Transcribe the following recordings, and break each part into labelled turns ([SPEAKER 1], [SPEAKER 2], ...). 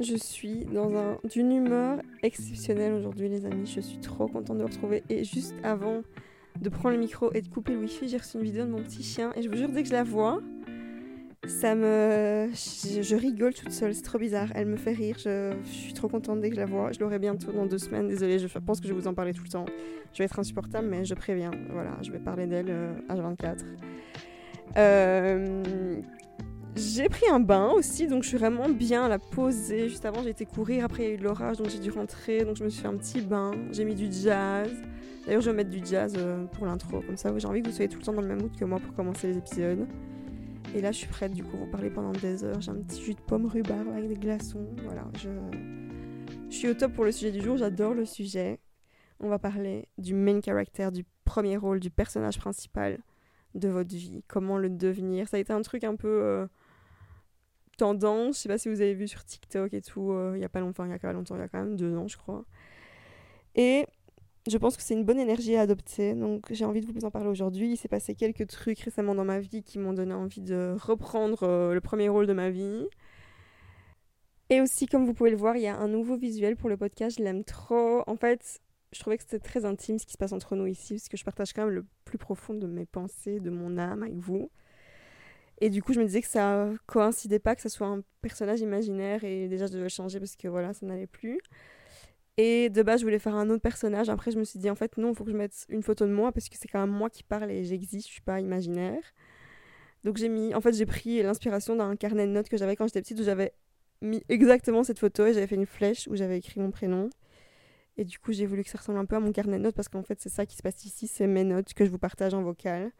[SPEAKER 1] Je suis dans un, d'une humeur exceptionnelle aujourd'hui, les amis. Je suis trop contente de vous retrouver. Et juste avant de prendre le micro et de couper le wifi, j'ai reçu une vidéo de mon petit chien. Et je vous jure, dès que je la vois, ça me. Je, rigole toute seule, c'est trop bizarre. Elle me fait rire. Je, je suis trop contente dès que je la vois. Je l'aurai bientôt dans deux semaines. Désolée, je pense que je vais vous en parler tout le temps. Je vais être insupportable, mais je préviens. Voilà, je vais parler d'elle euh, H24. Euh, j'ai pris un bain aussi, donc je suis vraiment bien à la poser. Juste avant, j'ai été courir, après il y a eu de l'orage, donc j'ai dû rentrer, donc je me suis fait un petit bain. J'ai mis du jazz. D'ailleurs, je vais mettre du jazz euh, pour l'intro, comme ça j'ai envie que vous soyez tout le temps dans le même mood que moi pour commencer les épisodes. Et là, je suis prête du coup pour parler pendant des heures. J'ai un petit jus de pomme rhubarbe avec des glaçons. Voilà, je... je suis au top pour le sujet du jour, j'adore le sujet. On va parler du main character, du premier rôle, du personnage principal de votre vie. Comment le devenir. Ça a été un truc un peu euh, tendance. Je sais pas si vous avez vu sur TikTok et tout. euh, Il y a pas longtemps, il y a pas longtemps, il y a quand même deux ans, je crois. Et je pense que c'est une bonne énergie à adopter. Donc j'ai envie de vous en parler aujourd'hui. Il s'est passé quelques trucs récemment dans ma vie qui m'ont donné envie de reprendre euh, le premier rôle de ma vie. Et aussi, comme vous pouvez le voir, il y a un nouveau visuel pour le podcast. Je l'aime trop. En fait, je trouvais que c'était très intime ce qui se passe entre nous ici, parce que je partage quand même le plus profond de mes pensées, de mon âme avec vous. Et du coup, je me disais que ça coïncidait pas que ça soit un personnage imaginaire et déjà je devais changer parce que voilà, ça n'allait plus. Et de base, je voulais faire un autre personnage. Après, je me suis dit en fait non, il faut que je mette une photo de moi parce que c'est quand même moi qui parle et j'existe, je suis pas imaginaire. Donc j'ai mis, en fait, j'ai pris l'inspiration d'un carnet de notes que j'avais quand j'étais petite où j'avais mis exactement cette photo et j'avais fait une flèche où j'avais écrit mon prénom. Et du coup, j'ai voulu que ça ressemble un peu à mon carnet de notes parce qu'en fait, c'est ça qui se passe ici, c'est mes notes que je vous partage en vocal.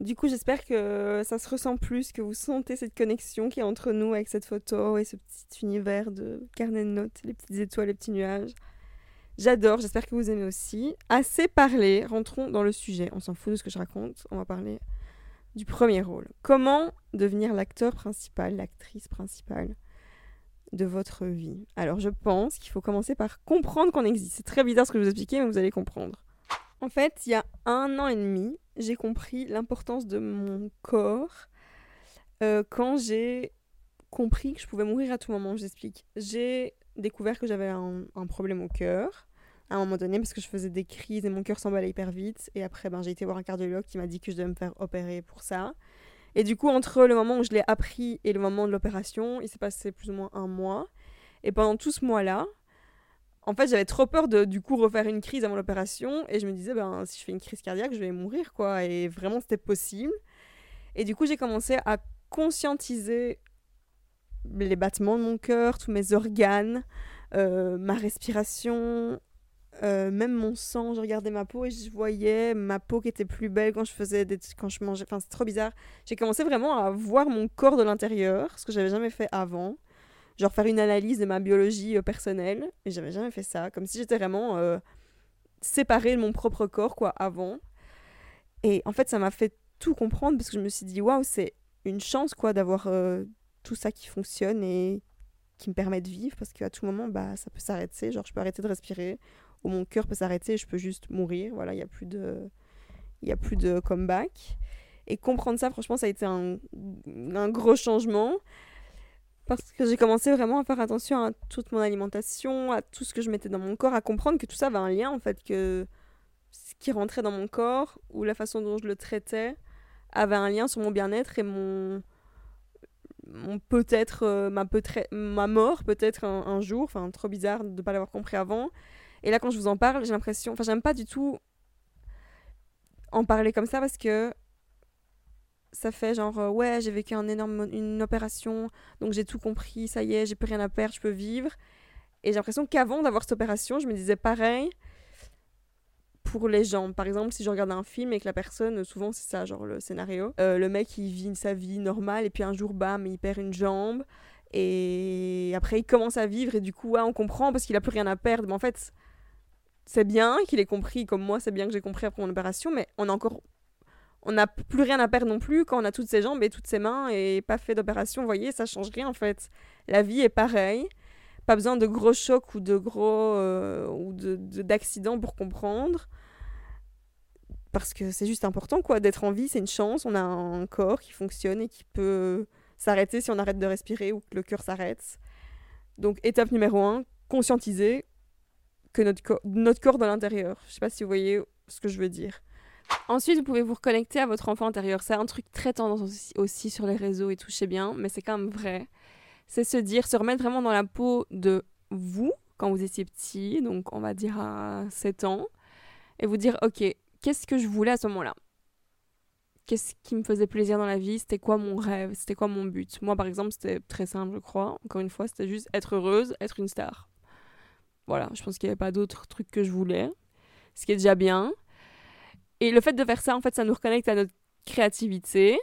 [SPEAKER 1] Du coup, j'espère que ça se ressent plus, que vous sentez cette connexion qui est entre nous avec cette photo et ce petit univers de carnet de notes, les petites étoiles, les petits nuages. J'adore, j'espère que vous aimez aussi. Assez parlé, rentrons dans le sujet. On s'en fout de ce que je raconte, on va parler du premier rôle. Comment devenir l'acteur principal, l'actrice principale de votre vie? Alors, je pense qu'il faut commencer par comprendre qu'on existe. C'est très bizarre ce que je vous expliquer, mais vous allez comprendre. En fait, il y a un an et demi, j'ai compris l'importance de mon corps euh, quand j'ai compris que je pouvais mourir à tout moment. Je vous explique. J'ai découvert que j'avais un, un problème au cœur à un moment donné parce que je faisais des crises et mon cœur s'emballait hyper vite. Et après, ben, j'ai été voir un cardiologue qui m'a dit que je devais me faire opérer pour ça. Et du coup, entre le moment où je l'ai appris et le moment de l'opération, il s'est passé plus ou moins un mois. Et pendant tout ce mois-là, en fait, j'avais trop peur de du coup refaire une crise avant l'opération et je me disais ben si je fais une crise cardiaque, je vais mourir quoi et vraiment c'était possible. Et du coup, j'ai commencé à conscientiser les battements de mon cœur, tous mes organes, euh, ma respiration, euh, même mon sang. Je regardais ma peau et je voyais ma peau qui était plus belle quand je faisais des quand je mangeais. Enfin, c'est trop bizarre. J'ai commencé vraiment à voir mon corps de l'intérieur, ce que j'avais jamais fait avant genre faire une analyse de ma biologie euh, personnelle. Et j'avais jamais fait ça. Comme si j'étais vraiment euh, séparée de mon propre corps quoi avant. Et en fait ça m'a fait tout comprendre parce que je me suis dit waouh c'est une chance quoi d'avoir euh, tout ça qui fonctionne et qui me permet de vivre. Parce qu'à tout moment bah ça peut s'arrêter. Genre je peux arrêter de respirer. Ou mon cœur peut s'arrêter je peux juste mourir. Voilà il y a plus de il y a plus de comeback. Et comprendre ça franchement ça a été un, un gros changement parce que j'ai commencé vraiment à faire attention à toute mon alimentation, à tout ce que je mettais dans mon corps, à comprendre que tout ça avait un lien en fait, que ce qui rentrait dans mon corps ou la façon dont je le traitais avait un lien sur mon bien-être et mon, peut-être euh, ma, peut ma mort peut-être un, un, jour. Enfin, trop bizarre de ne pas l'avoir compris avant. Et là, quand je vous en parle, j'ai l'impression, enfin, j'aime pas du tout en parler comme ça parce que ça fait genre euh, ouais j'ai vécu un énorme une opération donc j'ai tout compris ça y est j'ai plus rien à perdre je peux vivre. Et j'ai l'impression qu'avant d'avoir cette opération je me disais pareil pour les gens. Par exemple si je regarde un film et que la personne souvent c'est ça genre le scénario euh, le mec il vit sa vie normale et puis un jour bam il perd une jambe et après il commence à vivre et du coup on comprend parce qu'il a plus rien à perdre. Mais en fait c'est bien qu'il ait compris comme moi c'est bien que j'ai compris après mon opération mais on a encore on n'a plus rien à perdre non plus quand on a toutes ses jambes et toutes ses mains et pas fait d'opération. Vous voyez, ça change rien en fait. La vie est pareille. Pas besoin de gros chocs ou de gros euh, ou de, d'accidents pour comprendre. Parce que c'est juste important quoi d'être en vie, c'est une chance. On a un corps qui fonctionne et qui peut s'arrêter si on arrête de respirer ou que le cœur s'arrête. Donc étape numéro 1, conscientiser que notre, corps, notre corps dans l'intérieur. Je sais pas si vous voyez ce que je veux dire. Ensuite, vous pouvez vous reconnecter à votre enfant intérieur. C'est un truc très tendance aussi, sur les réseaux et sais bien, mais c'est quand même vrai. C'est se dire, se remettre vraiment dans la peau de vous quand vous étiez petit, donc on va dire à 7 ans, et vous dire, ok, qu'est-ce que je voulais à ce moment-là? Qu'est-ce qui me faisait plaisir dans la vie? C'était quoi mon rêve? C'était quoi mon but? Moi, par exemple, c'était très simple, je crois. Encore une fois, c'était juste être heureuse, être une star. Voilà, je pense qu'il n'y avait pas d'autres trucs que je voulais, ce qui est déjà bien. Et le fait de faire ça, en fait, ça nous reconnecte à notre créativité.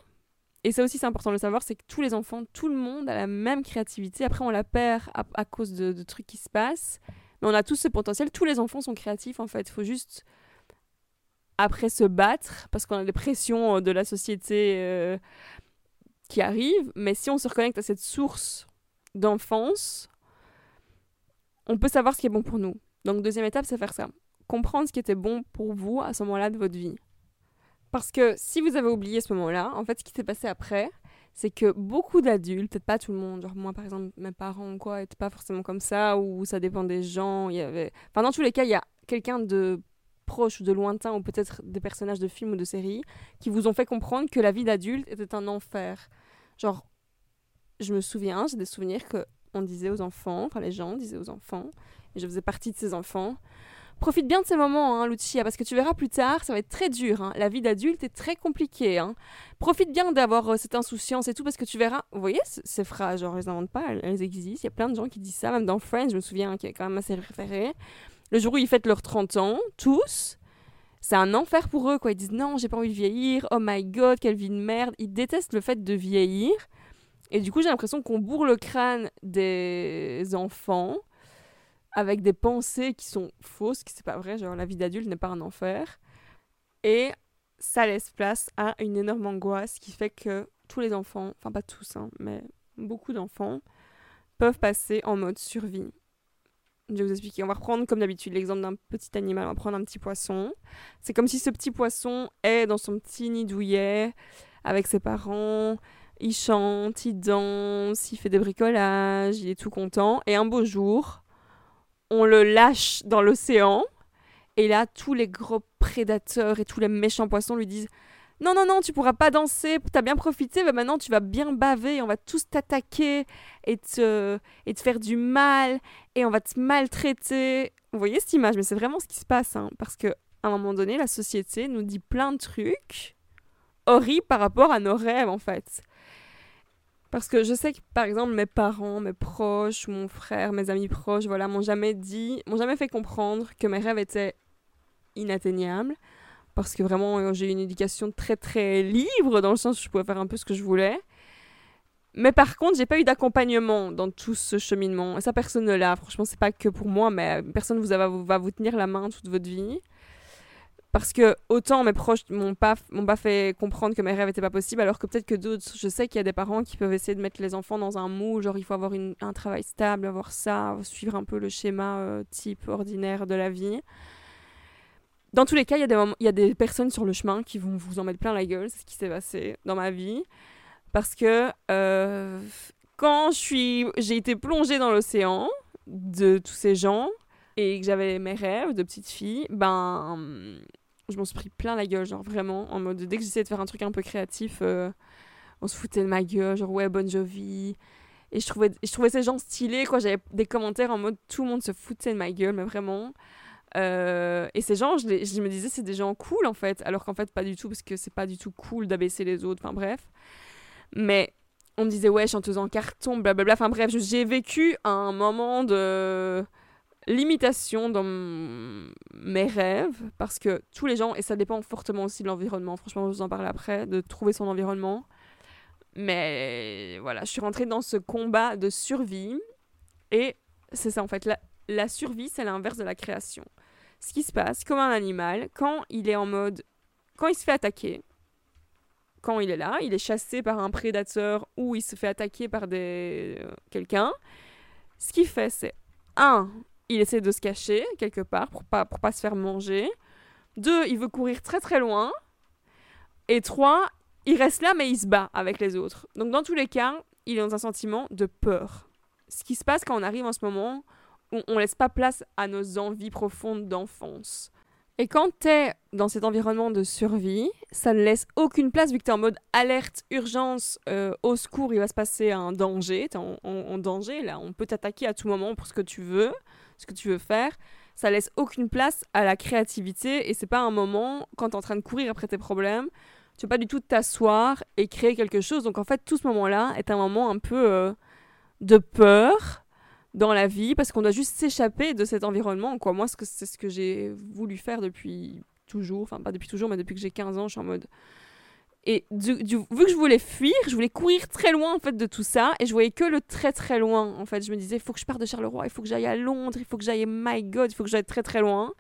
[SPEAKER 1] Et ça aussi, c'est important de le savoir, c'est que tous les enfants, tout le monde a la même créativité. Après, on la perd à, cause de, trucs qui se passent. Mais on a tous ce potentiel. Tous les enfants sont créatifs, en fait. Il faut juste, après, se battre, parce qu'on a des pressions de la société euh, qui arrivent. Mais si on se reconnecte à cette source d'enfance, on peut savoir ce qui est bon pour nous. Donc, deuxième étape, c'est faire ça comprendre ce qui était bon pour vous à ce moment-là de votre vie. Parce que si vous avez oublié ce moment-là, en fait, ce qui s'est passé après, c'est que beaucoup d'adultes, peut-être pas tout le monde, genre moi par exemple, mes parents ou quoi, étaient pas forcément comme ça, ou ça dépend des gens, il y avait... Enfin, dans tous les cas, il y a quelqu'un de proche ou de lointain, ou peut-être des personnages de films ou de séries, qui vous ont fait comprendre que la vie d'adulte était un enfer. Genre, je me souviens, j'ai des souvenirs que on disait aux enfants, enfin les gens disaient aux enfants, et je faisais partie de ces enfants, Profite bien de ces moments, hein, Lucia, parce que tu verras plus tard, ça va être très dur. Hein. La vie d'adulte est très compliquée. Hein. Profite bien d'avoir euh, cette insouciance et tout, parce que tu verras. Vous voyez, ces phrases, genre, elles n'inventent pas, elles, existent. Il y a plein de gens qui disent ça, même dans Friends, je me souviens, qui est quand même assez référé. Le jour où ils fêtent leurs 30 ans, tous, c'est un enfer pour eux, quoi. Ils disent non, j'ai pas envie de vieillir, oh my god, quelle vie de merde. Ils détestent le fait de vieillir. Et du coup, j'ai l'impression qu'on bourre le crâne des enfants avec des pensées qui sont fausses, qui c'est pas vrai, genre la vie d'adulte n'est pas un enfer. Et ça laisse place à une énorme angoisse qui fait que tous les enfants, enfin pas tous, hein, mais beaucoup d'enfants, peuvent passer en mode survie. Je vais vous expliquer. On va reprendre comme d'habitude l'exemple d'un petit animal. On va prendre un petit poisson. C'est comme si ce petit poisson est dans son petit nid douillet avec ses parents. Il chante, il danse, il fait des bricolages, il est tout content. Et un beau jour, on le lâche dans l'océan. Et là, tous les gros prédateurs et tous les méchants poissons lui disent Non, non, non, tu pourras pas danser, t'as bien profité, maintenant tu vas bien baver, on va tous t'attaquer et te, et te faire du mal, et on va te maltraiter. Vous voyez cette image, mais c'est vraiment ce qui se passe, hein, parce que à un moment donné, la société nous dit plein de trucs horribles par rapport à nos rêves, en fait. Parce que je sais que, par exemple, mes parents, mes proches, mon frère, mes amis proches, voilà, m'ont jamais dit, m'ont jamais fait comprendre que mes rêves étaient inatteignables. Parce que vraiment, euh, j'ai eu une éducation très très libre, dans le sens où je pouvais faire un peu ce que je voulais. Mais par contre, j'ai pas eu d'accompagnement dans tout ce cheminement. Et ça, personne ne l'a. Franchement, c'est pas que pour moi, mais personne vous va, va vous tenir la main toute votre vie. Parce que autant mes proches m'ont pas, m'ont pas fait comprendre que mes rêves n'étaient pas possibles, alors que peut-être que d'autres, je sais qu'il y a des parents qui peuvent essayer de mettre les enfants dans un moule, genre il faut avoir un travail stable, avoir ça, suivre un peu le schéma euh, type ordinaire de la vie. Dans tous les cas, il y, y a des personnes sur le chemin qui vont vous en mettre plein la gueule, c'est ce qui s'est passé dans ma vie. Parce que euh, quand j'ai été plongée dans l'océan de tous ces gens et que j'avais mes rêves de petite fille, ben je m'en suis pris plein la gueule, genre vraiment, en mode dès que j'essayais de faire un truc un peu créatif, euh, on se foutait de ma gueule, genre ouais, Bon Jovi. Et je trouvais, je trouvais ces gens stylés, quoi. J'avais des commentaires en mode tout le monde se foutait de ma gueule, mais vraiment. Euh, et ces gens, je, je me disais, c'est des gens cool en fait, alors qu'en fait, pas du tout, parce que c'est pas du tout cool d'abaisser les autres, enfin bref. Mais on me disait, ouais, chanteuse en carton, blablabla, enfin bref, j'ai vécu un moment de limitation dans mes rêves parce que tous les gens, et ça dépend fortement aussi de l'environnement, franchement, je vous en parle après, de trouver son environnement. Mais voilà, je suis rentrée dans ce combat de survie et c'est ça en fait, la, la survie, c'est l'inverse de la création. Ce qui se passe, comme un animal, quand il est en mode. Quand il se fait attaquer, quand il est là, il est chassé par un prédateur ou il se fait attaquer par des euh, quelqu'un, ce qu'il fait, c'est un, il essaie de se cacher quelque part pour pas, pour pas se faire manger. Deux, il veut courir très très loin. Et trois, il reste là mais il se bat avec les autres. Donc dans tous les cas, il est dans un sentiment de peur. ce qui se passe quand on arrive en ce moment où on laisse pas place à nos envies profondes d'enfance. Et quand tu es dans cet environnement de survie, ça ne laisse aucune place vu que tu es en mode alerte, urgence, euh, au secours, il va se passer un danger, tu es en, danger, là, on peut t'attaquer à tout moment pour ce que tu veux, ce que tu veux faire. Ça laisse aucune place à la créativité et c'est pas un moment, quand tu es en train de courir après tes problèmes, tu peux pas du tout t'asseoir et créer quelque chose. Donc en fait, tout ce moment-là est un moment un peu euh, de peur dans la vie parce qu'on doit juste s'échapper de cet environnement. Quoi. Moi, c'est ce que j'ai voulu faire depuis toujours, enfin pas depuis toujours, mais depuis que j'ai 15 ans, je suis en mode... Et vu que je voulais fuir, je voulais courir très loin en fait de tout ça, et je voyais que le très très loin. En fait, je me disais, il faut que je parte de Charleroi, il faut que j'aille à Londres, il faut que j'aille, my God, il faut que j'aille très très loin.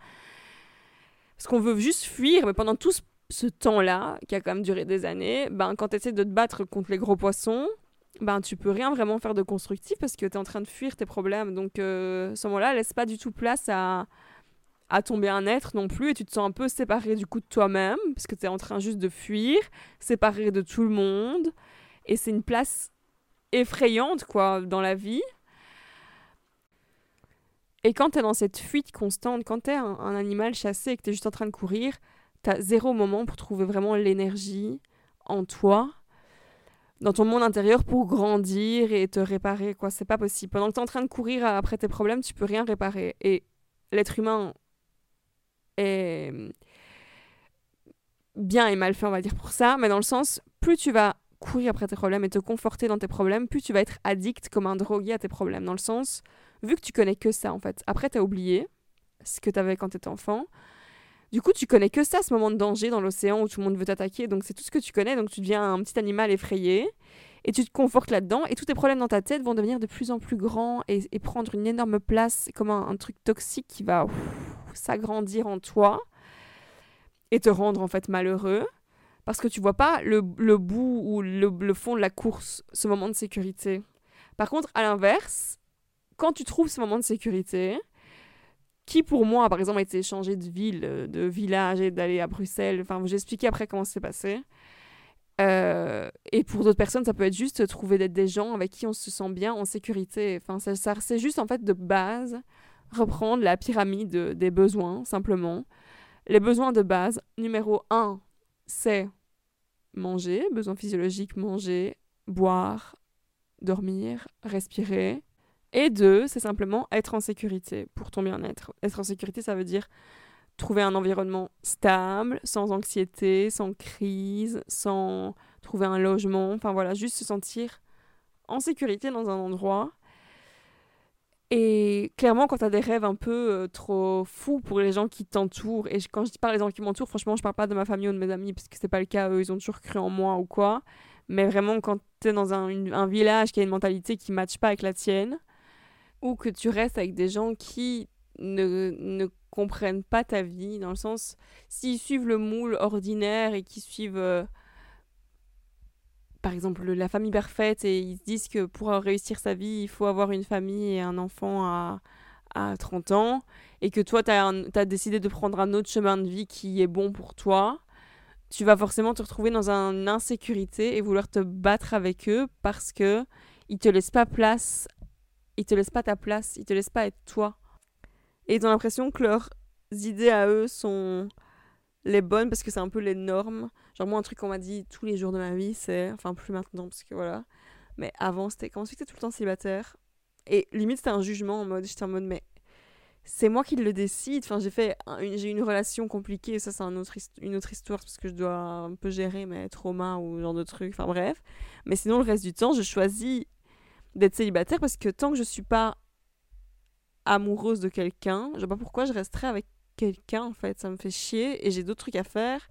[SPEAKER 1] Parce qu'on veut juste fuir, mais pendant tout ce, temps-là, qui a quand même duré des années, ben, quand tu essaies de te battre contre les gros poissons, ben tu peux rien vraiment faire de constructif parce que tu es en train de fuir tes problèmes. Donc euh, ce moment-là, laisse pas du tout place à, à ton bien-être non plus et tu te sens un peu séparé du coup de toi-même parce que tu es en train juste de fuir, séparé de tout le monde et c'est une place effrayante quoi dans la vie. Et quand tu es dans cette fuite constante, quand tu es un, un, animal chassé et que tu es juste en train de courir, tu as zéro moment pour trouver vraiment l'énergie en toi dans ton monde intérieur pour grandir et te réparer quoi. C'est pas possible. Pendant que tu es en train de courir après tes problèmes tu peux rien réparer. Et l'être humain est bien et mal fait on va dire pour ça. Mais dans le sens plus tu vas courir après tes problèmes et te conforter dans tes problèmes plus tu vas être addict comme un drogué à tes problèmes. Dans le sens vu que tu connais que ça en fait après tu as oublié ce que tu avais quand tu étais enfant du coup, tu connais que ça, ce moment de danger dans l'océan où tout le monde veut t'attaquer. Donc, c'est tout ce que tu connais. Donc, tu deviens un petit animal effrayé et tu te confortes là-dedans. Et tous tes problèmes dans ta tête vont devenir de plus en plus grands et, prendre une énorme place comme un, truc toxique qui va s'agrandir en toi et te rendre en fait malheureux parce que tu vois pas le, bout ou le, le fond de la course, ce moment de sécurité. Par contre, à l'inverse, quand tu trouves ce moment de sécurité, qui pour moi, par exemple, a été changé de ville, euh, de village et d'aller à Bruxelles. Enfin, j'ai expliqué après comment c'est passé. Euh, et pour d'autres personnes, ça peut être juste trouver des gens avec qui on se sent bien en sécurité. Enfin, ça, c'est juste en fait de base reprendre la pyramide des besoins, simplement. Les besoins de base, numéro un, c'est manger, besoin physiologique, manger, boire, dormir, respirer. Et deux, c'est simplement être en sécurité pour ton bien-être. Être en sécurité, ça veut dire trouver un environnement stable, sans anxiété, sans crise, sans trouver un logement. Enfin voilà, juste se sentir en sécurité dans un endroit. Et clairement, quand tu as des rêves un peu euh, trop fous pour les gens qui t'entourent, et quand je dis parle les gens qui m'entourent, franchement, je parle pas de ma famille ou de mes amis, parce que c'est pas le cas, eux, ils ont toujours cru en moi ou quoi. Mais vraiment, quand tu es dans un, un, village qui a une mentalité qui ne matche pas avec la tienne, ou que tu restes avec des gens qui ne, ne comprennent pas ta vie, dans le sens, s'ils suivent le moule ordinaire et qui suivent, euh, par exemple, la famille parfaite, et ils se disent que pour réussir sa vie, il faut avoir une famille et un enfant à, à 30 ans, et que toi, tu as, décidé de prendre un autre chemin de vie qui est bon pour toi, tu vas forcément te retrouver dans une insécurité et vouloir te battre avec eux parce que ils te laissent pas place ils te laissent pas ta place, ils te laissent pas être toi. Et ils ont l'impression que leurs idées à eux sont les bonnes parce que c'est un peu les normes. Genre moi un truc qu'on m'a dit tous les jours de ma vie c'est, enfin plus maintenant parce que voilà, mais avant c'était quand tu tout le temps célibataire et limite c'était un jugement en mode, j'étais en mode mais c'est moi qui le décide. Enfin j'ai fait, j'ai une relation compliquée, ça c'est une autre histoire parce que je dois un peu gérer mes traumas ou genre de trucs, enfin bref. Mais sinon le reste du temps je choisis d'être célibataire parce que tant que je suis pas amoureuse de quelqu'un, je sais pas pourquoi je resterai avec quelqu'un en fait, ça me fait chier et j'ai d'autres trucs à faire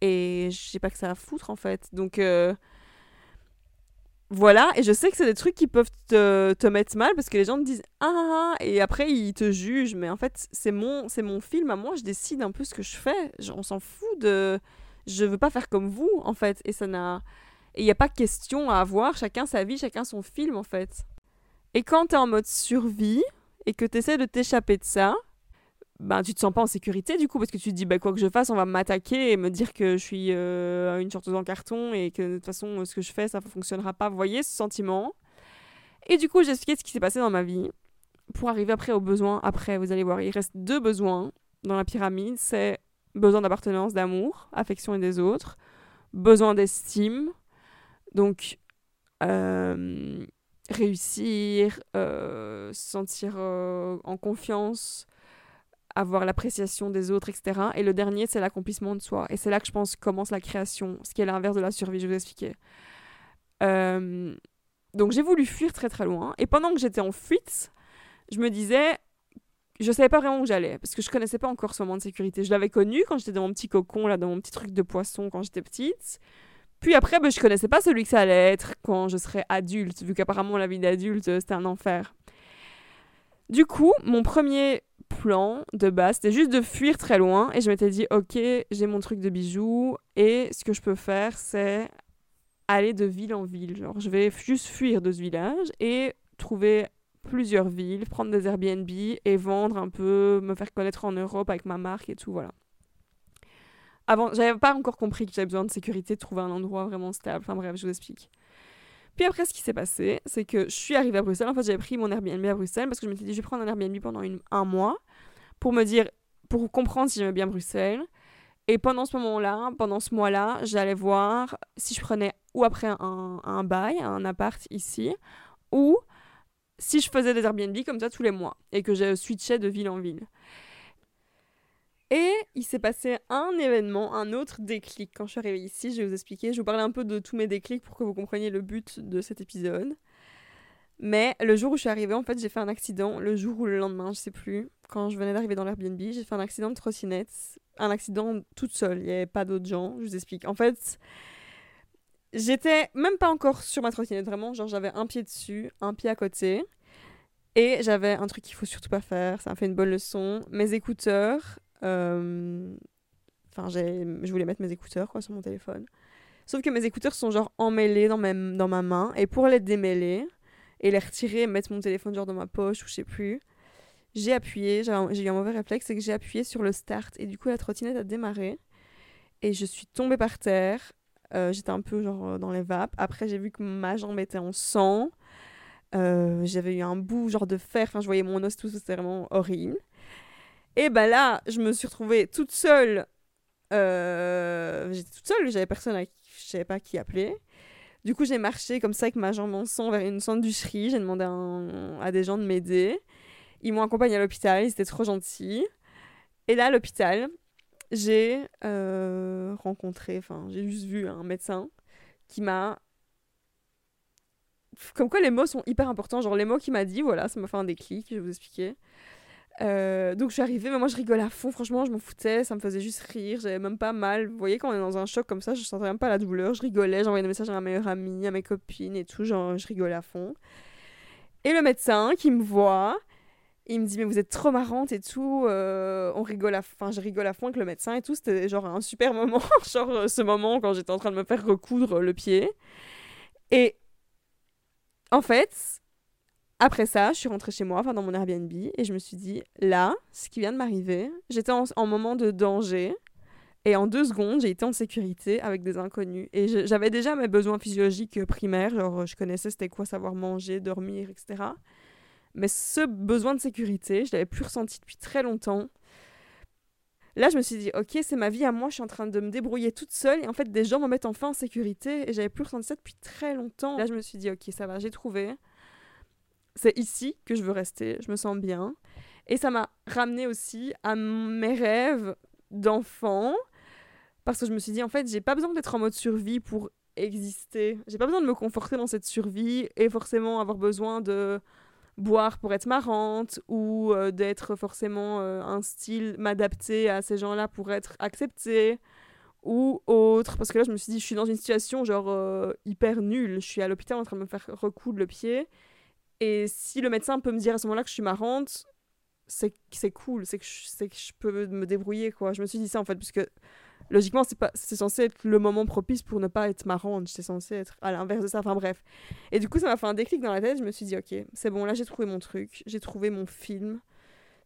[SPEAKER 1] et j'ai pas que ça à foutre en fait. Donc euh, voilà, et je sais que c'est des trucs qui peuvent te, te, mettre mal parce que les gens te disent ah, ah, ah et après ils te jugent, mais en fait c'est mon, c'est mon film à moi, je décide un peu ce que je fais, on s'en fout de. Je veux pas faire comme vous en fait, et ça n'a. Et il n'y a pas question à avoir, chacun sa vie, chacun son film en fait. Et quand tu es en mode survie et que tu essaies de t'échapper de ça, ben tu te sens pas en sécurité du coup parce que tu te dis bah quoi que je fasse on va m'attaquer et me dire que je suis euh, une chanteuse en carton et que de toute façon ce que je fais ça ne fonctionnera pas vous voyez ce sentiment? Et du coup, j'ai expliqué ce qui s'est passé dans ma vie pour arriver après aux besoins. Après, vous allez voir, il reste deux besoins dans la pyramide. C'est besoin d'appartenance, d'amour, affection et des autres, besoin d'estime, donc euh, réussir, euh, se sentir euh, en confiance, avoir l'appréciation des autres, etc. Et le dernier, c'est l'accomplissement de soi. Et c'est là que je pense commence la création, ce qui est l'inverse de la survie, je vous expliquer. donc j'ai voulu fuir très très loin. Et pendant que j'étais en fuite, je me disais, je savais pas vraiment où j'allais parce que je connaissais pas encore ce moment de sécurité. Je l'avais connu quand j'étais dans mon petit cocon, là, dans mon petit truc de poisson quand j'étais petite. Puis après, ben, je connaissais pas celui que ça allait être quand je serais adulte, vu qu'apparemment la vie d'adulte, euh, c'était un enfer. Du coup, mon premier plan de base, c'était juste de fuir très loin. Et je m'étais dit, ok, j'ai mon truc de bijoux. Et ce que je peux faire, c'est aller de ville en ville. Genre, je vais juste fuir de ce village et trouver plusieurs villes, prendre des Airbnb et vendre un peu, me faire connaître en Europe avec ma marque et tout, voilà. Avant, j'avais pas encore compris que j'avais besoin de sécurité, de trouver un endroit vraiment stable. Enfin bref, je vous explique. Puis après, ce qui s'est passé, c'est que je suis arrivée à Bruxelles. En fait, j'avais pris mon Airbnb à Bruxelles parce que je me suis dit, je vais prendre un Airbnb pendant un mois pour me dire, pour comprendre si j'aimais bien Bruxelles. Et pendant ce moment-là, pendant ce mois-là, j'allais voir si je prenais ou après un, un bail, un appart ici, ou si je faisais des Airbnb comme ça tous les mois et que je switchais de ville en ville. Et il s'est passé un événement, un autre déclic quand je suis arrivée ici. Je vais vous expliquer. Je vous parler un peu de tous mes déclics pour que vous compreniez le but de cet épisode. Mais le jour où je suis arrivée, en fait, j'ai fait un accident. Le jour ou le lendemain, je sais plus. Quand je venais d'arriver dans l'Airbnb, j'ai fait un accident de trottinette. Un accident toute seule. Il n'y avait pas d'autres gens. Je vous explique. En fait, J'étais même pas encore sur ma trottinette, vraiment. Genre, j'avais un pied dessus, un pied à côté. Et j'avais un truc qu'il faut surtout pas faire, ça m'a fait une bonne leçon. Mes écouteurs. Euh, enfin, je voulais mettre mes écouteurs quoi, sur mon téléphone. Sauf que mes écouteurs sont genre emmêlés dans ma, main. Et pour les démêler et les retirer mettre mon téléphone genre dans ma poche ou je sais plus, j'ai appuyé, j'ai eu un mauvais réflexe, c'est que j'ai appuyé sur le start. Et du coup, la trottinette a démarré. Et je suis tombée par terre euh, j'étais un peu genre dans les vapes. Après, j'ai vu que ma jambe était en sang. Euh, j'avais eu un bout genre de fer. Enfin, je voyais mon os, tout c'était vraiment horrible. Et ben là, je me suis retrouvée toute seule. J'étais toute seule, j'avais personne à qui, je savais pas qui appeler. Du coup, j'ai marché comme ça avec ma jambe en sang vers une sandwicherie. J'ai demandé à, à, des gens de m'aider. Ils m'ont accompagnée à l'hôpital, ils étaient trop gentils. Et là, à l'hôpital, j'ai euh, rencontré, enfin, j'ai juste vu un médecin qui m'a. Comme quoi les mots sont hyper importants. Genre les mots qu'il m'a dit, voilà, ça m'a fait un déclic, je vais vous expliquer. Euh, donc je suis arrivée, mais moi je rigole à fond, franchement, je m'en foutais, ça me faisait juste rire, j'avais même pas mal. Vous voyez, quand on est dans un choc comme ça, je sentais même pas la douleur, je rigolais, j'envoyais des messages à ma meilleure amie, à mes copines et tout, genre je rigolais à fond. Et le médecin qui me voit, il me dit mais vous êtes trop marrante et tout. Euh, on rigole à enfin je rigole à fond avec le médecin et tout. C'était genre un super moment. Genre euh, ce moment quand j'étais en train de me faire recoudre le pied. Et en fait après ça je suis rentrée chez moi enfin dans mon Airbnb et je me suis dit là ce qui vient de m'arriver j'étais en, en, moment de danger et en deux secondes j'ai été en sécurité avec des inconnus et j'avais déjà mes besoins physiologiques primaires genre je connaissais c'était quoi savoir manger dormir etc mais ce besoin de sécurité, je l'avais plus ressenti depuis très longtemps. Là, je me suis dit, ok, c'est ma vie à moi, je suis en train de me débrouiller toute seule. Et en fait, des gens me mettent enfin en sécurité. Et j'avais plus ressenti ça depuis très longtemps. Là, je me suis dit, ok, ça va, j'ai trouvé. C'est ici que je veux rester. Je me sens bien. Et ça m'a ramené aussi à mes rêves d'enfant. Parce que je me suis dit, en fait, j'ai pas besoin d'être en mode survie pour exister. J'ai pas besoin de me conforter dans cette survie et forcément avoir besoin de boire pour être marrante ou euh, d'être forcément euh, un style, m'adapter à ces gens-là pour être acceptée ou autre. Parce que là, je me suis dit, je suis dans une situation genre euh, hyper nulle. Je suis à l'hôpital en train de me faire recoudre le pied. Et si le médecin peut me dire à ce moment-là que je suis marrante, c'est cool, c'est que, que je peux me débrouiller, quoi. Je me suis dit ça, en fait, puisque logiquement, c'est censé être le moment propice pour ne pas être marrante. C'est censé être à l'inverse de ça. Enfin bref. Et du coup, ça m'a fait un déclic dans la tête. Je me suis dit, ok, c'est bon, là j'ai trouvé mon truc, j'ai trouvé mon film.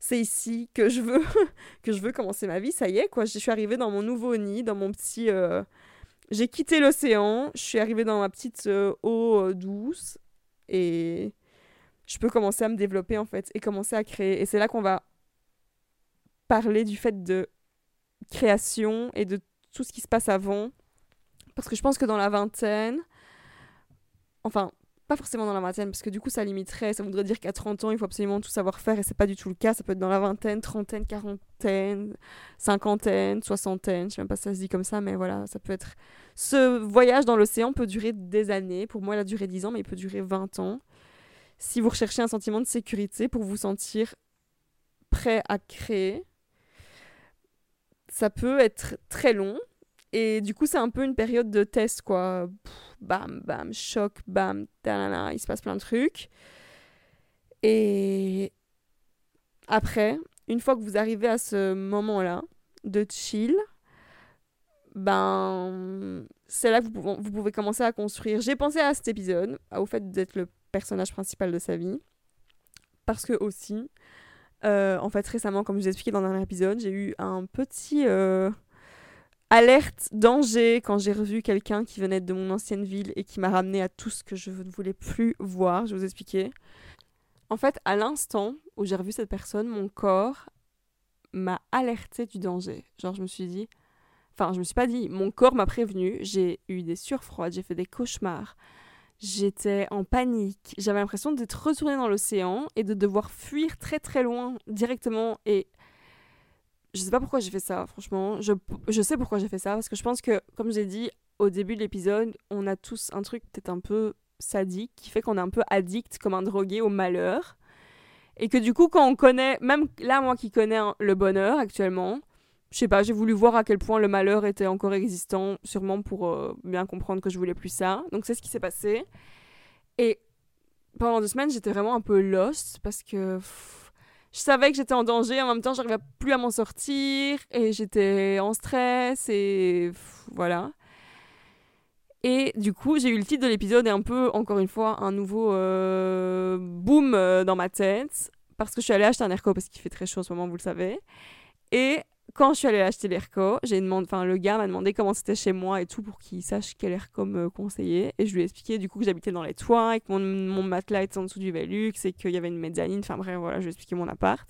[SPEAKER 1] C'est ici que je veux que je veux commencer ma vie. Ça y est, quoi. Je suis arrivée dans mon nouveau nid, dans mon petit. Euh, j'ai quitté l'océan. Je suis arrivée dans ma petite euh, eau euh, douce et je peux commencer à me développer en fait et commencer à créer. Et c'est là qu'on va parler du fait de création et de tout ce qui se passe avant. Parce que je pense que dans la vingtaine, enfin, pas forcément dans la vingtaine, parce que du coup ça limiterait, ça voudrait dire qu'à 30 ans il faut absolument tout savoir faire et c'est pas du tout le cas. Ça peut être dans la vingtaine, trentaine, quarantaine, cinquantaine, soixantaine, je sais même pas si ça se dit comme ça, mais voilà, ça peut être. Ce voyage dans l'océan peut durer des années. Pour moi, il a duré 10 ans, mais il peut durer 20 ans. Si vous recherchez un sentiment de sécurité pour vous sentir prêt à créer, ça peut être très long. Et du coup, c'est un peu une période de test, quoi. bam, bam, choc, bam, talala, il se passe plein de trucs. Et après, une fois que vous arrivez à ce moment-là de chill, ben, c'est là que vous, vous, pouvez commencer à construire. J'ai pensé à cet épisode, au fait d'être le personnage principal de sa vie. Parce que aussi, euh, en fait, récemment, comme je vous ai expliqué dans un épisode, j'ai eu un petit euh, alerte danger quand j'ai revu quelqu'un qui venait de mon ancienne ville et qui m'a ramené à tout ce que je ne voulais plus voir. Je vous expliquer. En fait, à l'instant où j'ai revu cette personne, mon corps m'a alerté du danger. Genre, je me suis dit. Enfin, je me suis pas dit. Mon corps m'a prévenu. J'ai eu des surfroides, j'ai fait des cauchemars. J'étais en panique. J'avais l'impression d'être retournée dans l'océan et de devoir fuir très très loin directement. Et je sais pas pourquoi j'ai fait ça, franchement. Je, je sais pourquoi j'ai fait ça, parce que je pense que, comme j'ai dit au début de l'épisode, on a tous un truc peut-être un peu sadique qui fait qu'on est un peu addict comme un drogué au malheur. Et que du coup, quand on connaît, même là, moi qui connais le bonheur actuellement, je sais pas, j'ai voulu voir à quel point le malheur était encore existant, sûrement pour euh, bien comprendre que je voulais plus ça. Donc c'est ce qui s'est passé. Et pendant deux semaines, j'étais vraiment un peu lost parce que je savais que j'étais en danger, en même temps, j'arrivais plus à m'en sortir et j'étais en stress et voilà. Et du coup, j'ai eu le titre de l'épisode et un peu, encore une fois, un nouveau euh, boom euh, dans ma tête parce que je suis allée acheter un airco parce qu'il fait très chaud en ce moment, vous le savez. Et quand je suis allée acheter l'ERCO, j'ai demandé, enfin le gars m'a demandé comment c'était chez moi et tout pour qu'il sache quel ERCO me conseiller. Et je lui ai expliqué du coup que j'habitais dans les toits et que mon, mon, matelas était en dessous du Velux et qu'il y avait une mezzanine. Enfin bref, voilà, je lui ai expliqué mon appart.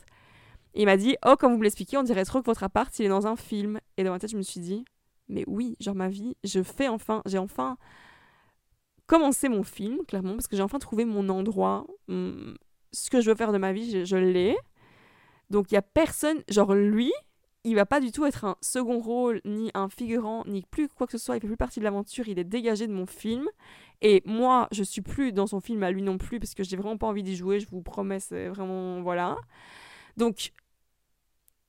[SPEAKER 1] Et il m'a dit, oh comme vous me l'expliquez, on dirait trop que votre appart il est dans un film. Et dans ma tête je me suis dit, mais oui, genre ma vie, je fais enfin, j'ai enfin commencé mon film, clairement, parce que j'ai enfin trouvé mon endroit, ce que je veux faire de ma vie, je, je l'ai. Donc il y a personne, genre lui, il va pas du tout être un second rôle, ni un figurant, ni plus quoi que ce soit. Il fait plus partie de l'aventure. Il est dégagé de mon film. Et moi, je suis plus dans son film à lui non plus parce que j'ai vraiment pas envie d'y jouer. Je vous promets, c'est vraiment voilà. Donc,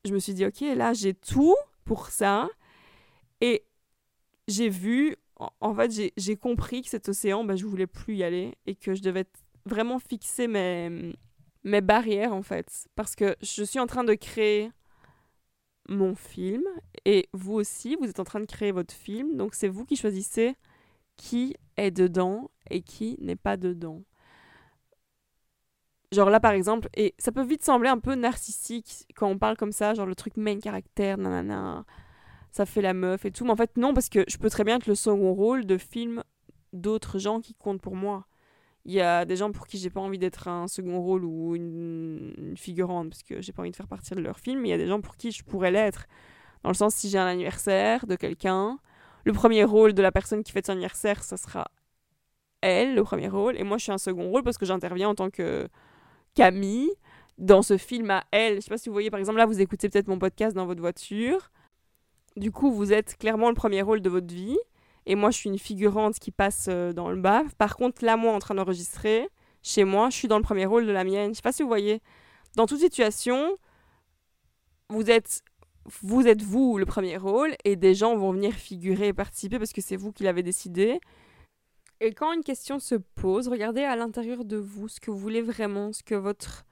[SPEAKER 1] je me suis dit ok, là j'ai tout pour ça. Et j'ai vu, en fait, j'ai compris que cet océan, bah, je voulais plus y aller et que je devais vraiment fixer mes mes barrières en fait parce que je suis en train de créer mon film et vous aussi, vous êtes en train de créer votre film. Donc c'est vous qui choisissez qui est dedans et qui n'est pas dedans. Genre là par exemple, et ça peut vite sembler un peu narcissique quand on parle comme ça, genre le truc main caractère, nanana, ça fait la meuf et tout. Mais en fait non, parce que je peux très bien être le second rôle de film d'autres gens qui comptent pour moi. Il y a des gens pour qui j'ai pas envie d'être un second rôle ou une, figurante parce que j'ai pas envie de faire partie de leur film. Mais il y a des gens pour qui je pourrais l'être. Dans le sens, si j'ai un anniversaire de quelqu'un, le premier rôle de la personne qui fait son anniversaire, ça sera elle, le premier rôle. Et moi, je suis un second rôle parce que j'interviens en tant que Camille dans ce film à elle. Je sais pas si vous voyez, par exemple, là, vous écoutez peut-être mon podcast dans votre voiture. Du coup, vous êtes clairement le premier rôle de votre vie et moi je suis une figurante qui passe euh, dans le bas. Par contre, là, moi en train d'enregistrer, chez moi, je suis dans le premier rôle de la mienne. Je sais pas si vous voyez. Dans toute situation, vous êtes vous le premier rôle et des gens vont venir figurer et participer parce que c'est vous qui l'avez décidé. Et quand une question se pose, regardez à l'intérieur de vous ce que vous voulez vraiment, ce que votre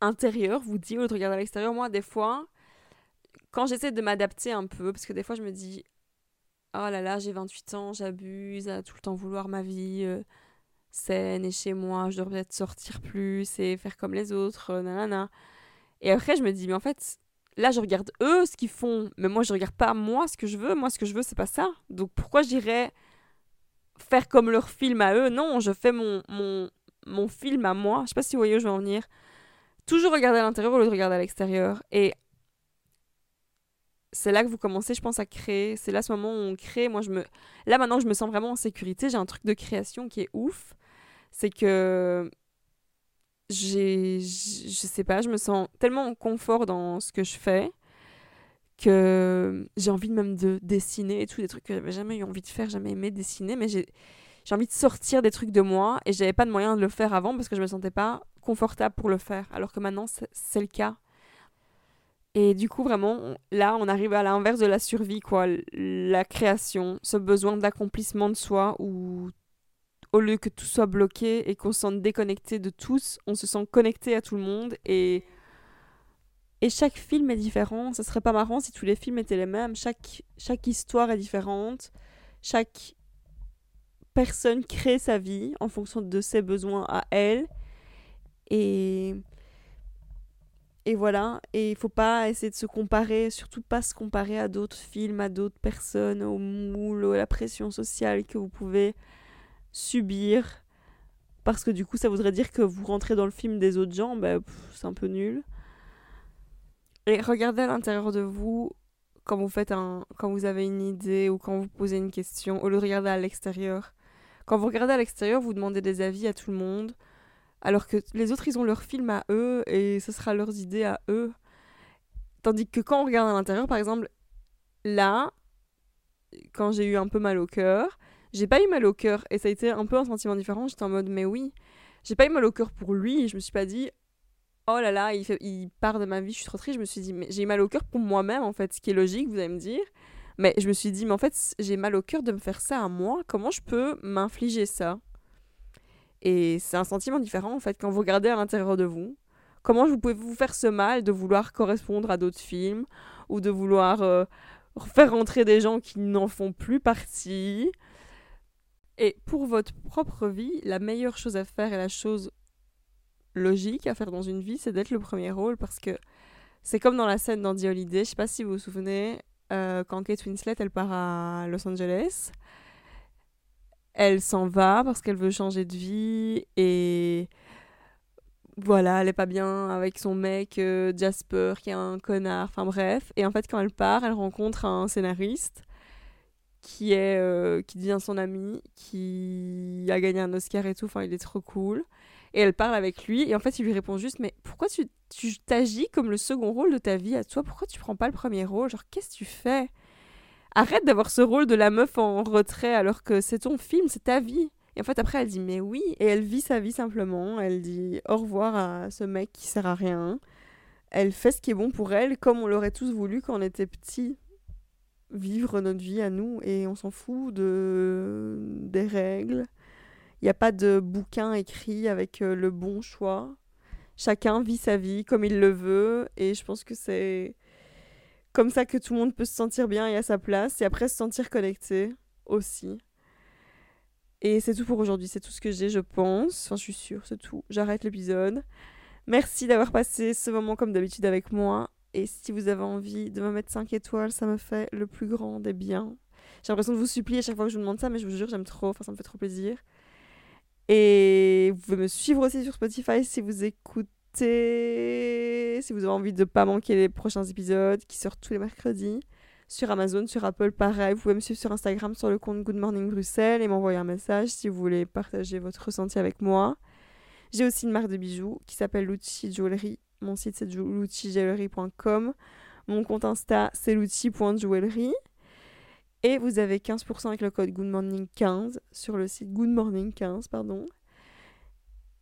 [SPEAKER 1] intérieur vous dit au lieu de à l'extérieur. Moi, des fois, quand j'essaie de m'adapter un peu, parce que des fois je me dis, oh là là, j'ai 28 ans, j'abuse à tout le temps vouloir ma vie euh, saine et chez moi, je devrais peut-être sortir plus et faire comme les autres, euh, nanana. Et après, je me dis, mais en fait, là, je regarde eux ce qu'ils font, mais moi, je regarde pas moi ce que je veux. Moi, ce que je veux, c'est pas ça. Donc, pourquoi j'irais faire comme leur film à eux? Non, je fais mon, mon, mon film à moi, je sais pas si vous voyez où je vais en venir, toujours regarder à l'intérieur au lieu de regarder à l'extérieur. Et c'est là que vous commencez, je pense, à créer. C'est là ce moment où on crée. Moi, je me. Là, maintenant, je me sens vraiment en sécurité. J'ai un truc de création qui est ouf. C'est que. J'ai. Je sais pas, je me sens tellement en confort dans ce que je fais que j'ai envie même de dessiner et tout, des trucs que j'avais jamais eu envie de faire, jamais aimé dessiner, mais j'ai j'ai envie de sortir des trucs de moi et j'avais pas de moyen de le faire avant parce que je me sentais pas confortable pour le faire, alors que maintenant c'est le cas. Et du coup, vraiment, là, on arrive à l'inverse de la survie, quoi. La création, ce besoin d'accomplissement de soi, où au lieu que tout soit bloqué et qu'on se sente déconnecté de tous, on se sent connecté à tout le monde. Et, et chaque film est différent. Ce serait pas marrant si tous les films étaient les mêmes. Chaque, chaque histoire est différente. Chaque personne crée sa vie en fonction de ses besoins à elle. Et et voilà, et il faut pas essayer de se comparer, surtout pas se comparer à d'autres films, à d'autres personnes, au moule, à la pression sociale que vous pouvez subir. Parce que du coup, ça voudrait dire que vous rentrez dans le film des autres gens, ben, c'est un peu nul. Et regardez à l'intérieur de vous quand vous faites un, quand vous avez une idée ou quand vous posez une question, au lieu de regarder à l'extérieur. Quand vous regardez à l'extérieur, vous demandez des avis à tout le monde alors que les autres, ils ont leur film à eux et ce sera leurs idées à eux. Tandis que quand on regarde à l'intérieur, par exemple, là, quand j'ai eu un peu mal au cœur, j'ai pas eu mal au cœur et ça a été un peu un sentiment différent. J'étais en mode, mais oui, j'ai pas eu mal au cœur pour lui je me suis pas dit, oh là là, il, il part de ma vie, je suis trop triste. Je me suis dit, mais j'ai eu mal au cœur pour moi-même en fait, ce qui est logique, vous allez me dire. Mais je me suis dit, mais en fait, j'ai mal au cœur de me faire ça à moi. Comment je peux m'infliger ça? Et c'est un sentiment différent en fait quand vous regardez à l'intérieur de vous. Comment vous pouvez vous faire ce mal de vouloir correspondre à d'autres films ou de vouloir euh, faire rentrer des gens qui n'en font plus partie? Et pour votre propre vie, la meilleure chose à faire et la chose logique à faire dans une vie, c'est d'être le premier rôle parce que c'est comme dans la scène d'Andy Holiday. Je sais pas si vous vous souvenez, euh, quand Kate Winslet elle part à Los Angeles elle s'en va parce qu'elle veut changer de vie et voilà, elle est pas bien avec son mec euh, Jasper qui est un connard, enfin bref. Et en fait, quand elle part, elle rencontre un scénariste qui est euh, qui devient son ami, qui a gagné un Oscar et tout, enfin il est trop cool. Et elle parle avec lui et en fait, il lui répond juste mais pourquoi tu t'agis comme le second rôle de ta vie à toi? Pourquoi tu prends pas le premier rôle? Genre qu'est-ce que tu fais? Arrête d'avoir ce rôle de la meuf en retrait alors que c'est ton film, c'est ta vie. Et en fait, après, elle dit mais oui. Et elle vit sa vie simplement. Elle dit au revoir à ce mec qui sert à rien. Elle fait ce qui est bon pour elle, comme on l'aurait tous voulu quand on était petit. Vivre notre vie à nous et on s'en fout de des règles. Il n'y a pas de bouquin écrit avec euh, le bon choix. Chacun vit sa vie comme il le veut et je pense que c'est comme ça que tout le monde peut se sentir bien et à sa place, et après se sentir connecté aussi. Et c'est tout pour aujourd'hui, c'est tout ce que j'ai, je pense. Enfin, je suis sûre, c'est tout. J'arrête l'épisode. Merci d'avoir passé ce moment comme d'habitude avec moi. Et si vous avez envie de me mettre 5 étoiles, ça me fait le plus grand des biens. J'ai l'impression de vous supplier à chaque fois que je vous demande ça, mais je vous jure, j'aime trop. Enfin, ça me fait trop plaisir. Et vous pouvez me suivre aussi sur Spotify si vous écoutez si vous avez envie de ne pas manquer les prochains épisodes qui sortent tous les mercredis. Sur Amazon, sur Apple, pareil. Vous pouvez me suivre sur Instagram sur le compte Good Morning Bruxelles et m'envoyer un message si vous voulez partager votre ressenti avec moi. J'ai aussi une marque de bijoux qui s'appelle Lucci Jewelry. Mon site c'est luccijewelry.com. Mon compte Insta c'est lucci.jewelry. Et vous avez 15% avec le code Good Morning 15 sur le site Good Morning 15, pardon.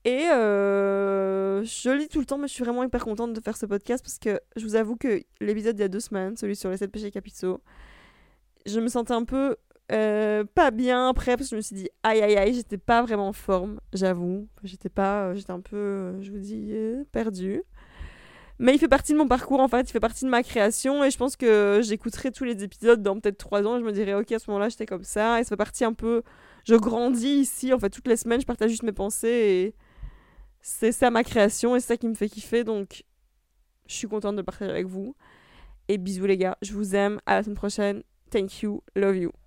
[SPEAKER 1] Et euh, je lis tout le temps, mais je suis vraiment hyper contente de faire ce podcast parce que je vous avoue que l'épisode d'il y a deux semaines, celui sur les 7 péchés capitaux, je me sentais un peu euh, pas bien après parce que je me suis dit aïe aïe aïe, j'étais pas vraiment en forme, j'avoue. J'étais pas, euh, j'étais un peu, je vous dis, perdue. Mais il fait partie de mon parcours en fait, il fait partie de ma création et je pense que j'écouterai tous les épisodes dans peut-être trois ans et je me dirai ok à ce moment-là j'étais comme ça et ça fait partie un peu, je grandis ici en fait toutes les semaines je partage juste mes pensées et c'est ça ma création et c'est ça qui me fait kiffer. Donc, je suis contente de partager avec vous. Et bisous les gars, je vous aime. À la semaine prochaine. Thank you, love you.